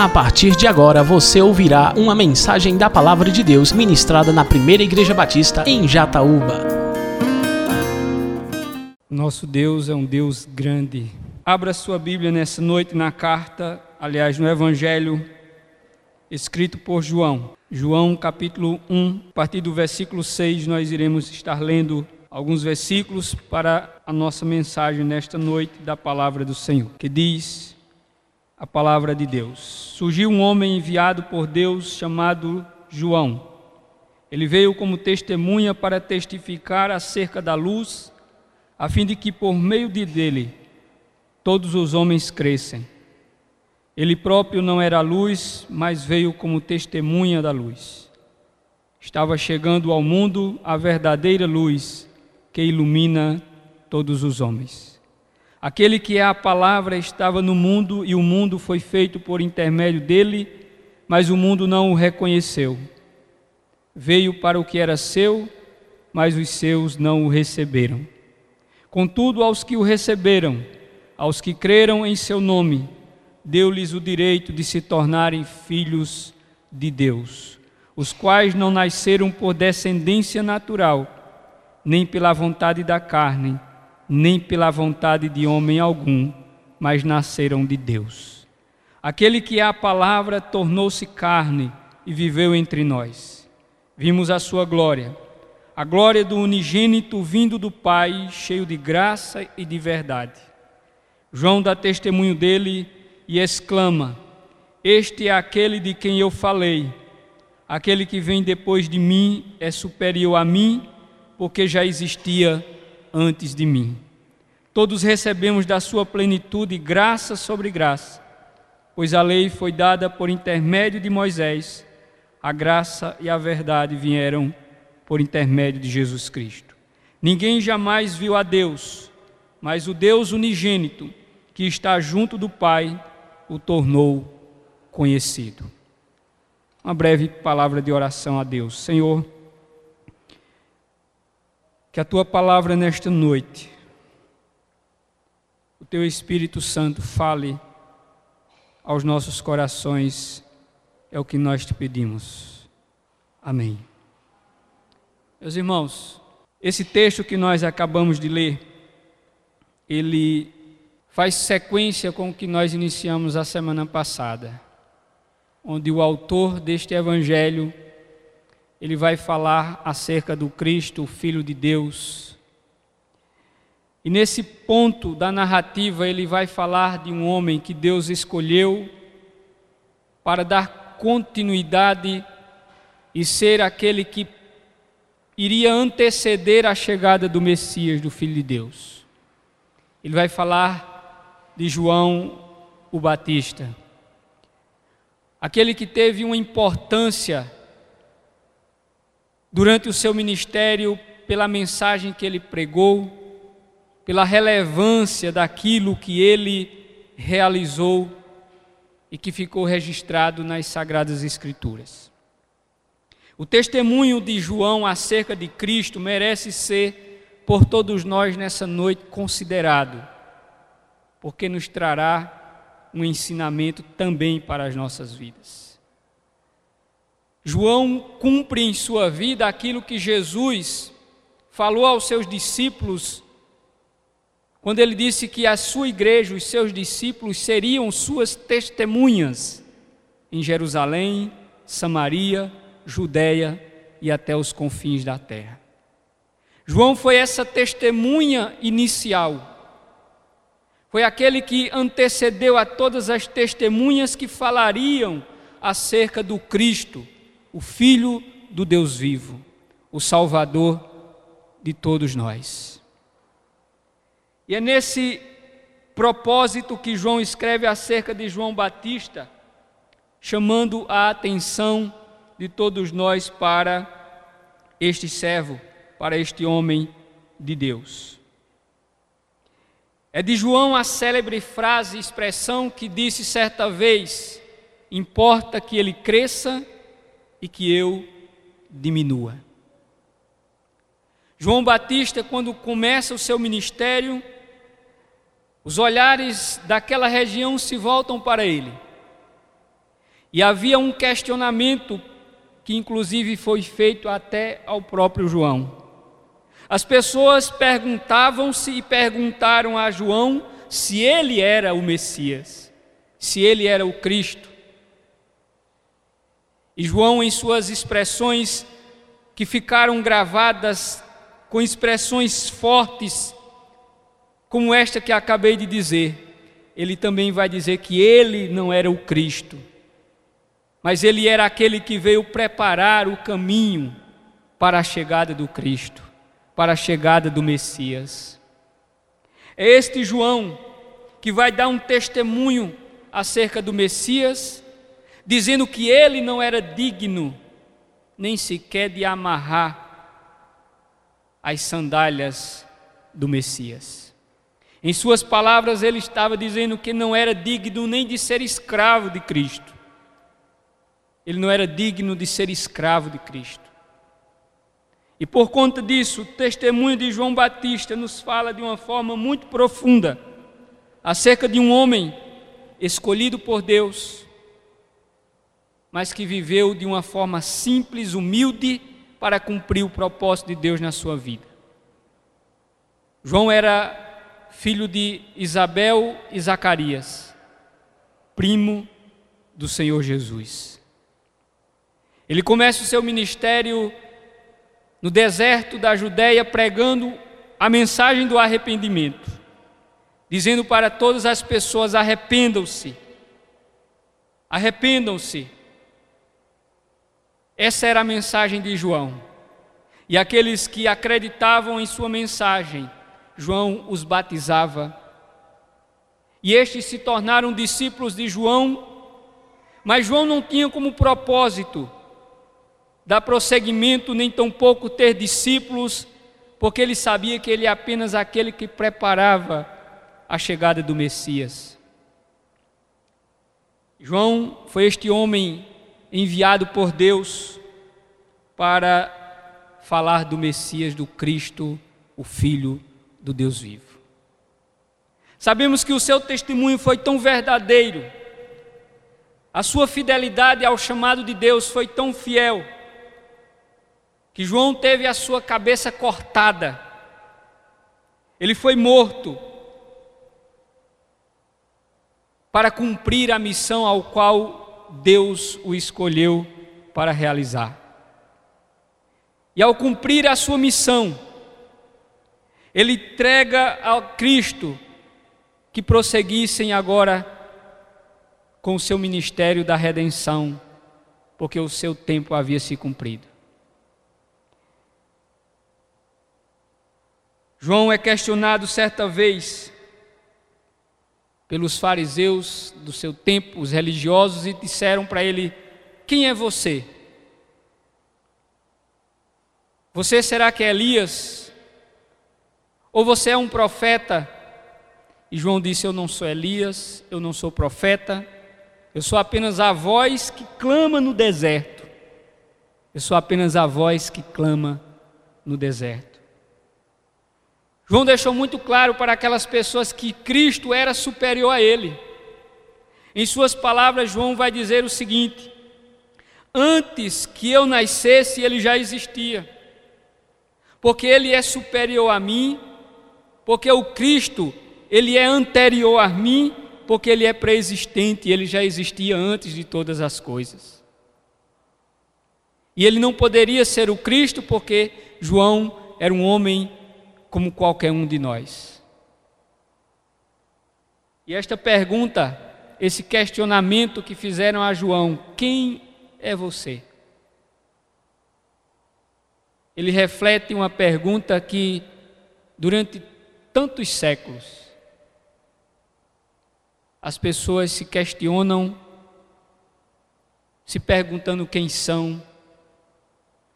A partir de agora você ouvirá uma mensagem da Palavra de Deus ministrada na Primeira Igreja Batista em Jataúba. Nosso Deus é um Deus grande. Abra sua Bíblia nessa noite na carta, aliás, no Evangelho escrito por João. João capítulo 1, a partir do versículo 6, nós iremos estar lendo alguns versículos para a nossa mensagem nesta noite da palavra do Senhor, que diz a palavra de Deus. Surgiu um homem enviado por Deus chamado João. Ele veio como testemunha para testificar acerca da luz, a fim de que por meio de dele todos os homens crescem. Ele próprio não era luz, mas veio como testemunha da luz. Estava chegando ao mundo a verdadeira luz que ilumina todos os homens. Aquele que é a palavra estava no mundo e o mundo foi feito por intermédio dele, mas o mundo não o reconheceu. Veio para o que era seu, mas os seus não o receberam. Contudo, aos que o receberam, aos que creram em seu nome, deu-lhes o direito de se tornarem filhos de Deus, os quais não nasceram por descendência natural, nem pela vontade da carne, nem pela vontade de homem algum, mas nasceram de Deus. Aquele que é a palavra tornou-se carne e viveu entre nós. Vimos a sua glória, a glória do unigênito vindo do Pai, cheio de graça e de verdade. João dá testemunho dele e exclama: Este é aquele de quem eu falei. Aquele que vem depois de mim é superior a mim porque já existia antes de mim. Todos recebemos da sua plenitude graça sobre graça, pois a lei foi dada por intermédio de Moisés, a graça e a verdade vieram por intermédio de Jesus Cristo. Ninguém jamais viu a Deus, mas o Deus unigênito, que está junto do Pai, o tornou conhecido. Uma breve palavra de oração a Deus. Senhor, que a tua palavra nesta noite, o teu Espírito Santo fale aos nossos corações, é o que nós te pedimos. Amém. Meus irmãos, esse texto que nós acabamos de ler, ele faz sequência com o que nós iniciamos a semana passada, onde o autor deste evangelho ele vai falar acerca do Cristo, o Filho de Deus. E nesse ponto da narrativa, ele vai falar de um homem que Deus escolheu para dar continuidade e ser aquele que iria anteceder a chegada do Messias, do Filho de Deus. Ele vai falar de João o Batista, aquele que teve uma importância durante o seu ministério pela mensagem que ele pregou, pela relevância daquilo que ele realizou e que ficou registrado nas Sagradas Escrituras. O testemunho de João acerca de Cristo merece ser, por todos nós nessa noite, considerado, porque nos trará um ensinamento também para as nossas vidas. João cumpre em sua vida aquilo que Jesus falou aos seus discípulos, quando ele disse que a sua igreja, os seus discípulos, seriam suas testemunhas em Jerusalém, Samaria, Judéia e até os confins da terra. João foi essa testemunha inicial. Foi aquele que antecedeu a todas as testemunhas que falariam acerca do Cristo o Filho do Deus vivo, o Salvador de todos nós. E é nesse propósito que João escreve acerca de João Batista, chamando a atenção de todos nós para este servo, para este homem de Deus. É de João a célebre frase expressão que disse certa vez: importa que ele cresça e que eu diminua. João Batista, quando começa o seu ministério, os olhares daquela região se voltam para ele. E havia um questionamento que, inclusive, foi feito até ao próprio João. As pessoas perguntavam-se e perguntaram a João se ele era o Messias, se ele era o Cristo. E João, em suas expressões que ficaram gravadas com expressões fortes, como esta que acabei de dizer, ele também vai dizer que ele não era o Cristo, mas ele era aquele que veio preparar o caminho para a chegada do Cristo, para a chegada do Messias. É este João que vai dar um testemunho acerca do Messias, dizendo que ele não era digno nem sequer de amarrar as sandálias do Messias. Em suas palavras, ele estava dizendo que não era digno nem de ser escravo de Cristo. Ele não era digno de ser escravo de Cristo. E por conta disso, o testemunho de João Batista nos fala de uma forma muito profunda acerca de um homem escolhido por Deus, mas que viveu de uma forma simples, humilde, para cumprir o propósito de Deus na sua vida. João era filho de Isabel e Zacarias, primo do Senhor Jesus. Ele começa o seu ministério no deserto da Judéia pregando a mensagem do arrependimento, dizendo para todas as pessoas: arrependam-se, arrependam-se essa era a mensagem de João. E aqueles que acreditavam em sua mensagem, João os batizava. E estes se tornaram discípulos de João, mas João não tinha como propósito dar prosseguimento, nem tampouco ter discípulos, porque ele sabia que ele é apenas aquele que preparava a chegada do Messias. João foi este homem enviado por Deus para falar do Messias, do Cristo, o Filho do Deus vivo. Sabemos que o seu testemunho foi tão verdadeiro, a sua fidelidade ao chamado de Deus foi tão fiel, que João teve a sua cabeça cortada, ele foi morto para cumprir a missão ao qual Deus o escolheu para realizar. E ao cumprir a sua missão, ele entrega ao Cristo que prosseguissem agora com o seu ministério da redenção, porque o seu tempo havia se cumprido. João é questionado certa vez pelos fariseus do seu tempo, os religiosos, e disseram para ele: Quem é você? Você será que é Elias? Ou você é um profeta? E João disse: Eu não sou Elias, eu não sou profeta, eu sou apenas a voz que clama no deserto. Eu sou apenas a voz que clama no deserto. João deixou muito claro para aquelas pessoas que Cristo era superior a ele. Em suas palavras, João vai dizer o seguinte: Antes que eu nascesse, ele já existia, porque ele é superior a mim, porque o Cristo, ele é anterior a mim, porque ele é preexistente, ele já existia antes de todas as coisas. E ele não poderia ser o Cristo, porque João era um homem como qualquer um de nós. E esta pergunta, esse questionamento que fizeram a João: quem é você? Ele reflete uma pergunta que, durante tantos séculos, as pessoas se questionam, se perguntando quem são.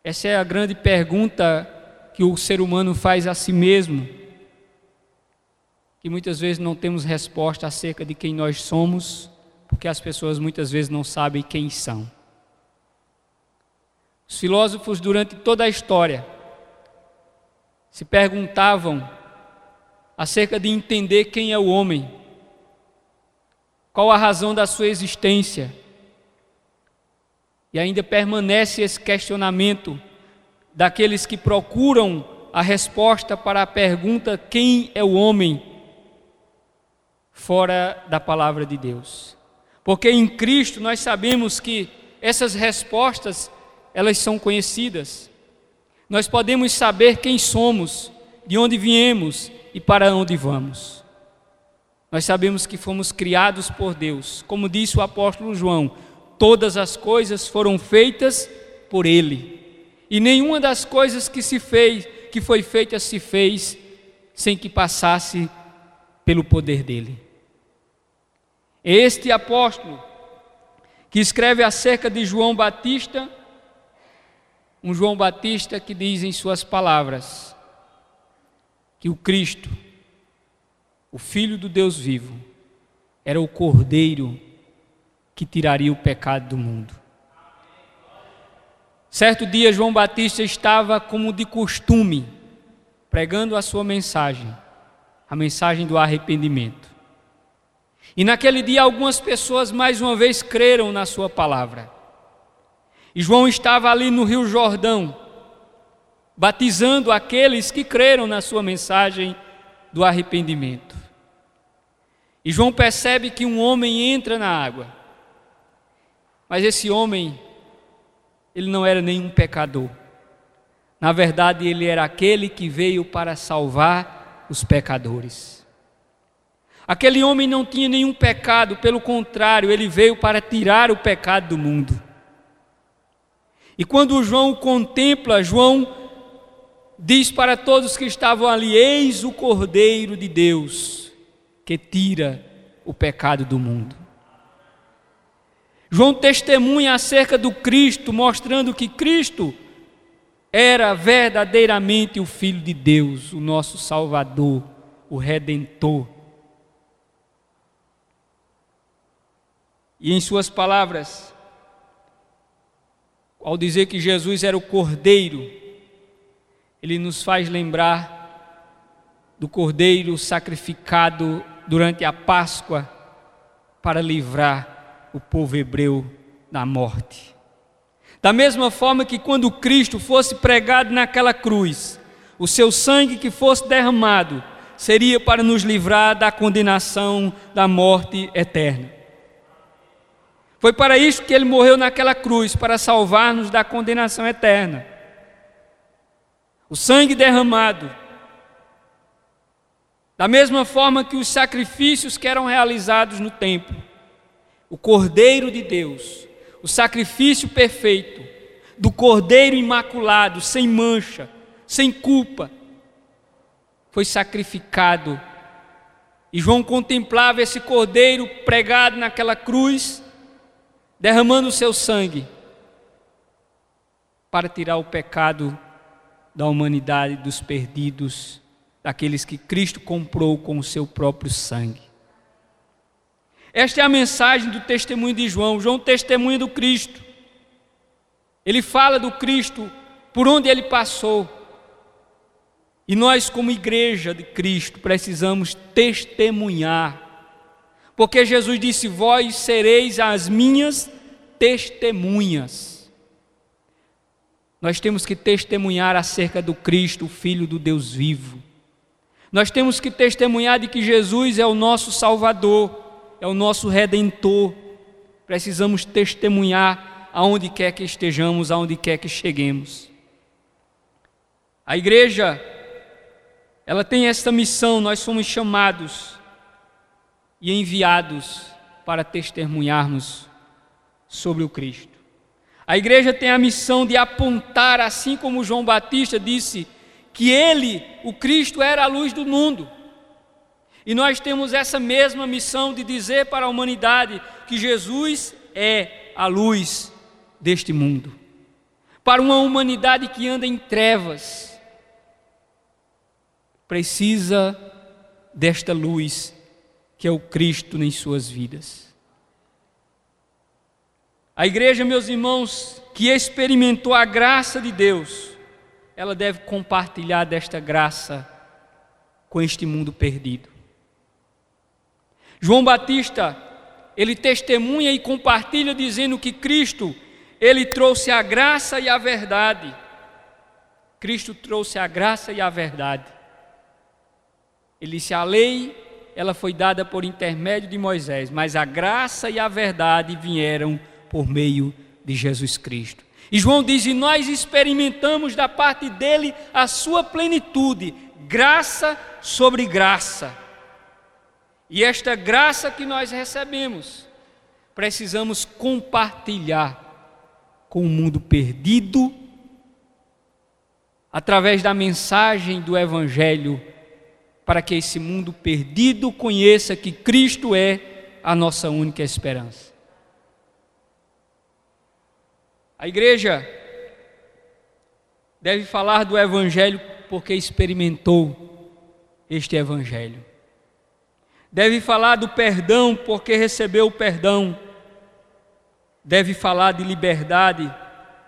Essa é a grande pergunta que o ser humano faz a si mesmo, que muitas vezes não temos resposta acerca de quem nós somos, porque as pessoas muitas vezes não sabem quem são. Os filósofos, durante toda a história, se perguntavam acerca de entender quem é o homem, qual a razão da sua existência, E ainda permanece esse questionamento daqueles que procuram a resposta para a pergunta: quem é o homem? Fora da palavra de Deus. Porque em Cristo nós sabemos que essas respostas, elas são conhecidas. Nós podemos saber quem somos, de onde viemos e para onde vamos. Nós sabemos que fomos criados por Deus. Como disse o apóstolo João, todas as coisas foram feitas por ele. E nenhuma das coisas que se fez, que foi feita se fez sem que passasse pelo poder dele. Este apóstolo que escreve acerca de João Batista, um João Batista que diz em suas palavras que o Cristo, o Filho do Deus vivo, era o Cordeiro que tiraria o pecado do mundo. Certo dia, João Batista estava, como de costume, pregando a sua mensagem, a mensagem do arrependimento. E naquele dia, algumas pessoas mais uma vez creram na sua palavra. E João estava ali no Rio Jordão, batizando aqueles que creram na sua mensagem do arrependimento. E João percebe que um homem entra na água, mas esse homem ele não era nenhum pecador. Na verdade, ele era aquele que veio para salvar os pecadores. Aquele homem não tinha nenhum pecado, pelo contrário, ele veio para tirar o pecado do mundo. E quando João o contempla, João diz para todos que estavam ali: Eis o Cordeiro de Deus que tira o pecado do mundo. João testemunha acerca do Cristo, mostrando que Cristo era verdadeiramente o Filho de Deus, o nosso Salvador, o Redentor. E em suas palavras, ao dizer que Jesus era o Cordeiro, ele nos faz lembrar do Cordeiro sacrificado durante a Páscoa para livrar o povo hebreu da morte. Da mesma forma que quando Cristo fosse pregado naquela cruz, o seu sangue que fosse derramado seria para nos livrar da condenação da morte eterna. Foi para isso que ele morreu naquela cruz, para salvar-nos da condenação eterna. O sangue derramado, da mesma forma que os sacrifícios que eram realizados no templo, o Cordeiro de Deus, o sacrifício perfeito do Cordeiro imaculado, sem mancha, sem culpa, foi sacrificado. E João contemplava esse Cordeiro pregado naquela cruz, derramando o seu sangue para tirar o pecado da humanidade, dos perdidos, daqueles que Cristo comprou com o seu próprio sangue. Esta é a mensagem do testemunho de João. João testemunha do Cristo. Ele fala do Cristo por onde ele passou. E nós, como igreja de Cristo, precisamos testemunhar. Porque Jesus disse: Vós sereis as minhas testemunhas. Nós temos que testemunhar acerca do Cristo, o Filho do Deus vivo. Nós temos que testemunhar de que Jesus é o nosso Salvador é o nosso redentor. Precisamos testemunhar aonde quer que estejamos, aonde quer que cheguemos. A igreja, ela tem esta missão, nós somos chamados e enviados para testemunharmos sobre o Cristo. A igreja tem a missão de apontar, assim como João Batista disse, que ele, o Cristo, era a luz do mundo. E nós temos essa mesma missão de dizer para a humanidade que Jesus é a luz deste mundo. Para uma humanidade que anda em trevas, precisa desta luz que é o Cristo em suas vidas. A igreja, meus irmãos, que experimentou a graça de Deus, ela deve compartilhar desta graça com este mundo perdido. João Batista, ele testemunha e compartilha dizendo que Cristo ele trouxe a graça e a verdade. Cristo trouxe a graça e a verdade. Ele disse: a lei, ela foi dada por intermédio de Moisés, mas a graça e a verdade vieram por meio de Jesus Cristo. E João diz: e nós experimentamos da parte dele a sua plenitude, graça sobre graça. E esta graça que nós recebemos, precisamos compartilhar com o mundo perdido, através da mensagem do Evangelho, para que esse mundo perdido conheça que Cristo é a nossa única esperança. A igreja deve falar do Evangelho porque experimentou este Evangelho. Deve falar do perdão porque recebeu o perdão deve falar de liberdade,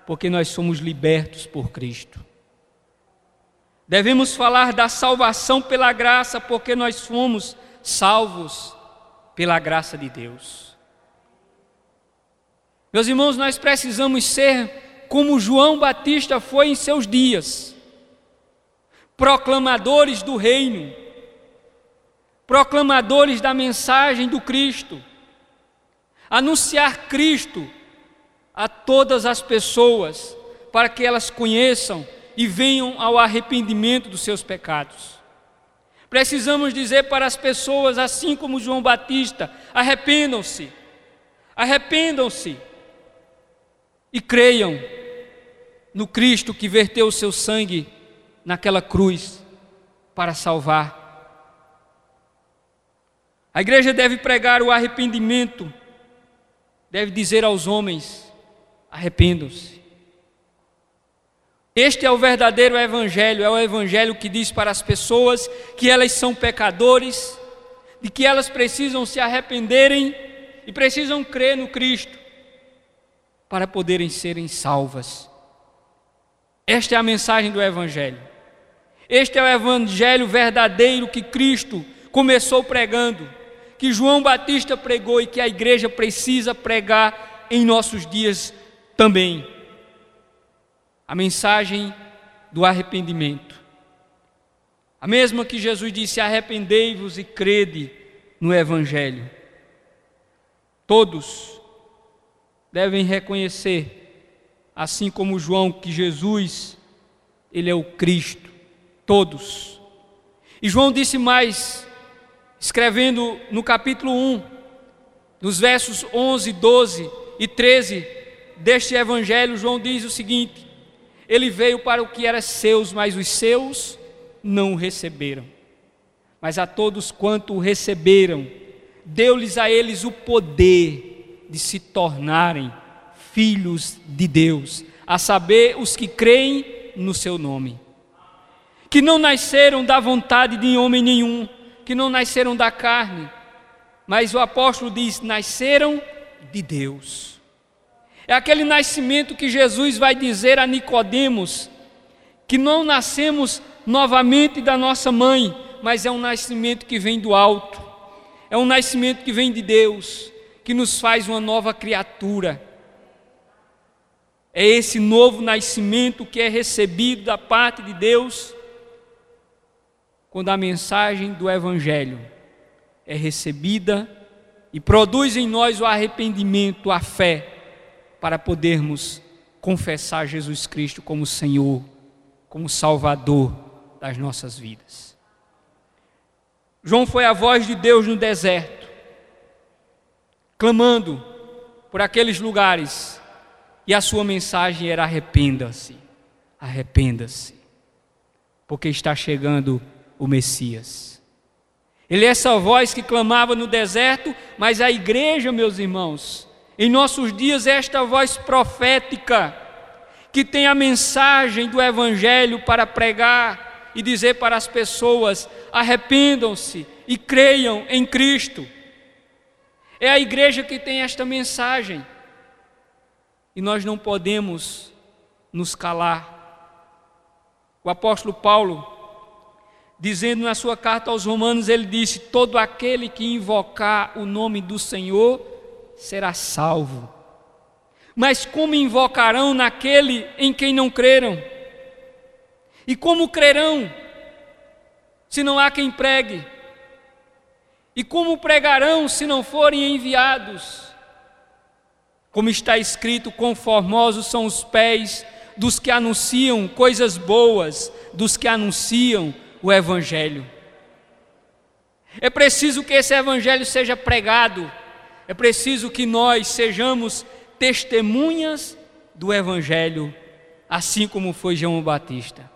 porque nós somos libertos por Cristo. Devemos falar da salvação pela graça, porque nós fomos salvos pela graça de Deus. Meus irmãos, nós precisamos ser como João Batista foi em seus dias, proclamadores do reino, proclamadores da mensagem do Cristo anunciar Cristo a todas as pessoas, para que elas conheçam e venham ao arrependimento dos seus pecados. Precisamos dizer para as pessoas, assim como João Batista: arrependam-se, arrependam-se e creiam no Cristo que verteu o seu sangue naquela cruz para salvar. A igreja deve pregar o arrependimento deve dizer aos homens: arrependam-se. Este é o verdadeiro evangelho, é o evangelho que diz para as pessoas que elas são pecadores, de que elas precisam se arrependerem e precisam crer no Cristo para poderem serem salvas. Esta é a mensagem do evangelho. Este é o evangelho verdadeiro que Cristo começou pregando que João Batista pregou e que a igreja precisa pregar em nossos dias também. A mensagem do arrependimento. A mesma que Jesus disse: arrependei-vos e crede no Evangelho. Todos devem reconhecer, assim como João, que Jesus, Ele é o Cristo. Todos. E João disse mais: escrevendo no capítulo 1, nos versos 11, 12 e 13 deste evangelho, João diz o seguinte: Ele veio para o que era seus, mas os seus não o receberam. Mas a todos quanto o receberam, deu-lhes a eles o poder de se tornarem filhos de Deus, a saber, os que creem no seu nome, que não nasceram da vontade de homem nenhum, que não nasceram da carne, mas o apóstolo diz: nasceram de Deus. É aquele nascimento que Jesus vai dizer a Nicodemos que não nascemos novamente da nossa mãe, mas é um nascimento que vem do alto. É um nascimento que vem de Deus, que nos faz uma nova criatura. É esse novo nascimento que é recebido da parte de Deus quando a mensagem do Evangelho é recebida e produz em nós o arrependimento, a fé, para podermos confessar Jesus Cristo como Senhor, como Salvador das nossas vidas. João foi a voz de Deus no deserto, clamando por aqueles lugares, e a sua mensagem era: arrependa-se, arrependa-se, porque está chegando o Messias. Ele é essa voz que clamava no deserto, mas a igreja, meus irmãos, em nossos dias é esta voz profética, que tem a mensagem do Evangelho para pregar e dizer para as pessoas: arrependam-se e creiam em Cristo. É a igreja que tem esta mensagem. E nós não podemos nos calar. O apóstolo Paulo, dizendo na sua carta aos Romanos, ele disse: Todo aquele que invocar o nome do Senhor será salvo. Mas como invocarão naquele em quem não creram? E como crerão se não há quem pregue? E como pregarão se não forem enviados? Como está escrito, conformosos são os pés dos que anunciam coisas boas, dos que anunciam o Evangelho. É preciso que esse Evangelho seja pregado, é preciso que nós sejamos testemunhas do Evangelho, assim como foi João Batista.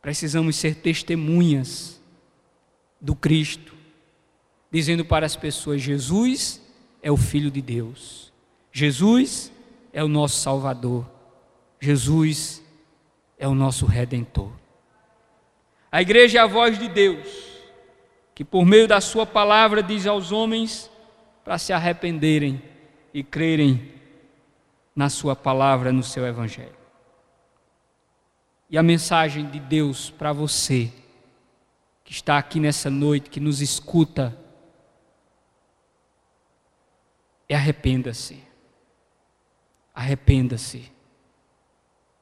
Precisamos ser testemunhas do Cristo, dizendo para as pessoas: Jesus é o Filho de Deus, Jesus é o nosso Salvador, Jesus é o nosso Redentor. A igreja é a voz de Deus, que por meio da Sua palavra diz aos homens para se arrependerem e crerem na Sua palavra, no seu Evangelho. E a mensagem de Deus para você, que está aqui nessa noite, que nos escuta, é arrependa-se. Arrependa-se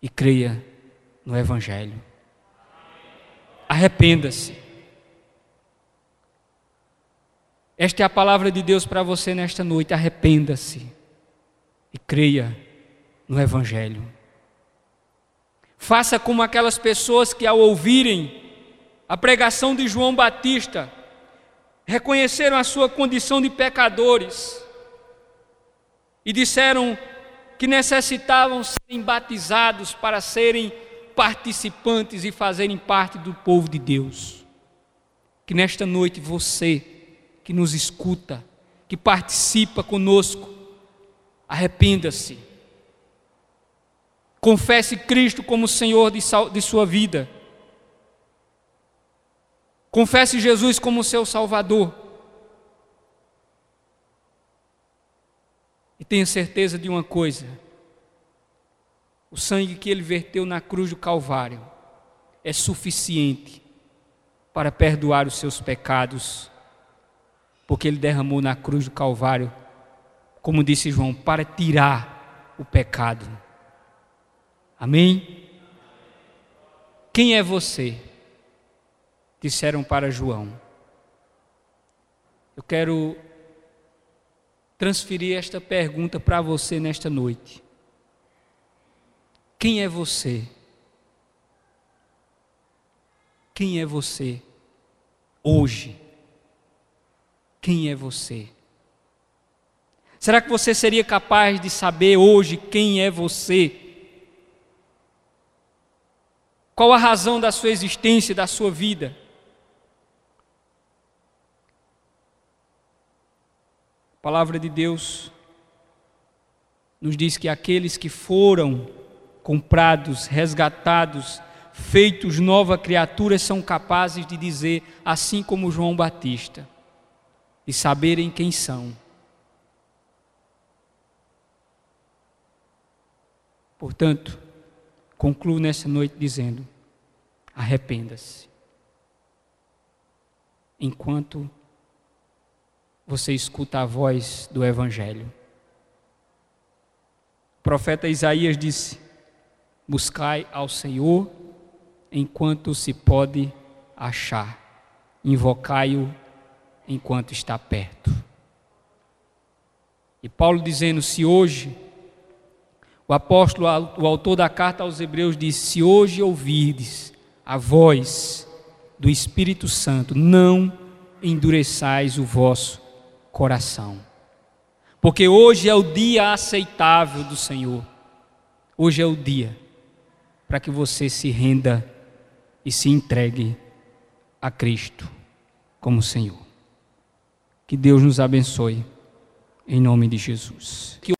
e creia no Evangelho. Arrependa-se. Esta é a palavra de Deus para você nesta noite. Arrependa-se e creia no Evangelho. Faça como aquelas pessoas que, ao ouvirem a pregação de João Batista, reconheceram a sua condição de pecadores e disseram que necessitavam serem batizados para serem participantes e fazerem parte do povo de Deus. Que nesta noite você que nos escuta, que participa conosco, arrependa-se. Confesse Cristo como Senhor de, sua vida. Confesse Jesus como seu Salvador. E tenha certeza de uma coisa: o sangue que ele verteu na cruz do Calvário é suficiente para perdoar os seus pecados porque ele derramou na cruz do Calvário, como disse João, para tirar o pecado. Amém? Quem é você? Disseram para João. Eu quero transferir esta pergunta para você nesta noite. Quem é você? Quem é você hoje? Quem é você? Será que você seria capaz de saber hoje quem é você? Qual a razão da sua existência, da sua vida? A palavra de Deus nos diz que aqueles que foram comprados, resgatados, feitos nova criatura, são capazes de dizer, assim como João Batista: e saberem quem são. Portanto, concluo nessa noite dizendo: arrependa-se. Enquanto você escuta a voz do Evangelho. O profeta Isaías disse: Buscai ao Senhor enquanto se pode achar, invocai-o enquanto está perto. E Paulo dizendo: se hoje, o apóstolo, o autor da carta aos Hebreus diz: se hoje ouvirdes a voz do Espírito Santo, não endureçais o vosso coração. Porque hoje é o dia aceitável do Senhor. Hoje é o dia para que você se renda e se entregue a Cristo como Senhor. Que Deus nos abençoe. Em nome de Jesus. Que...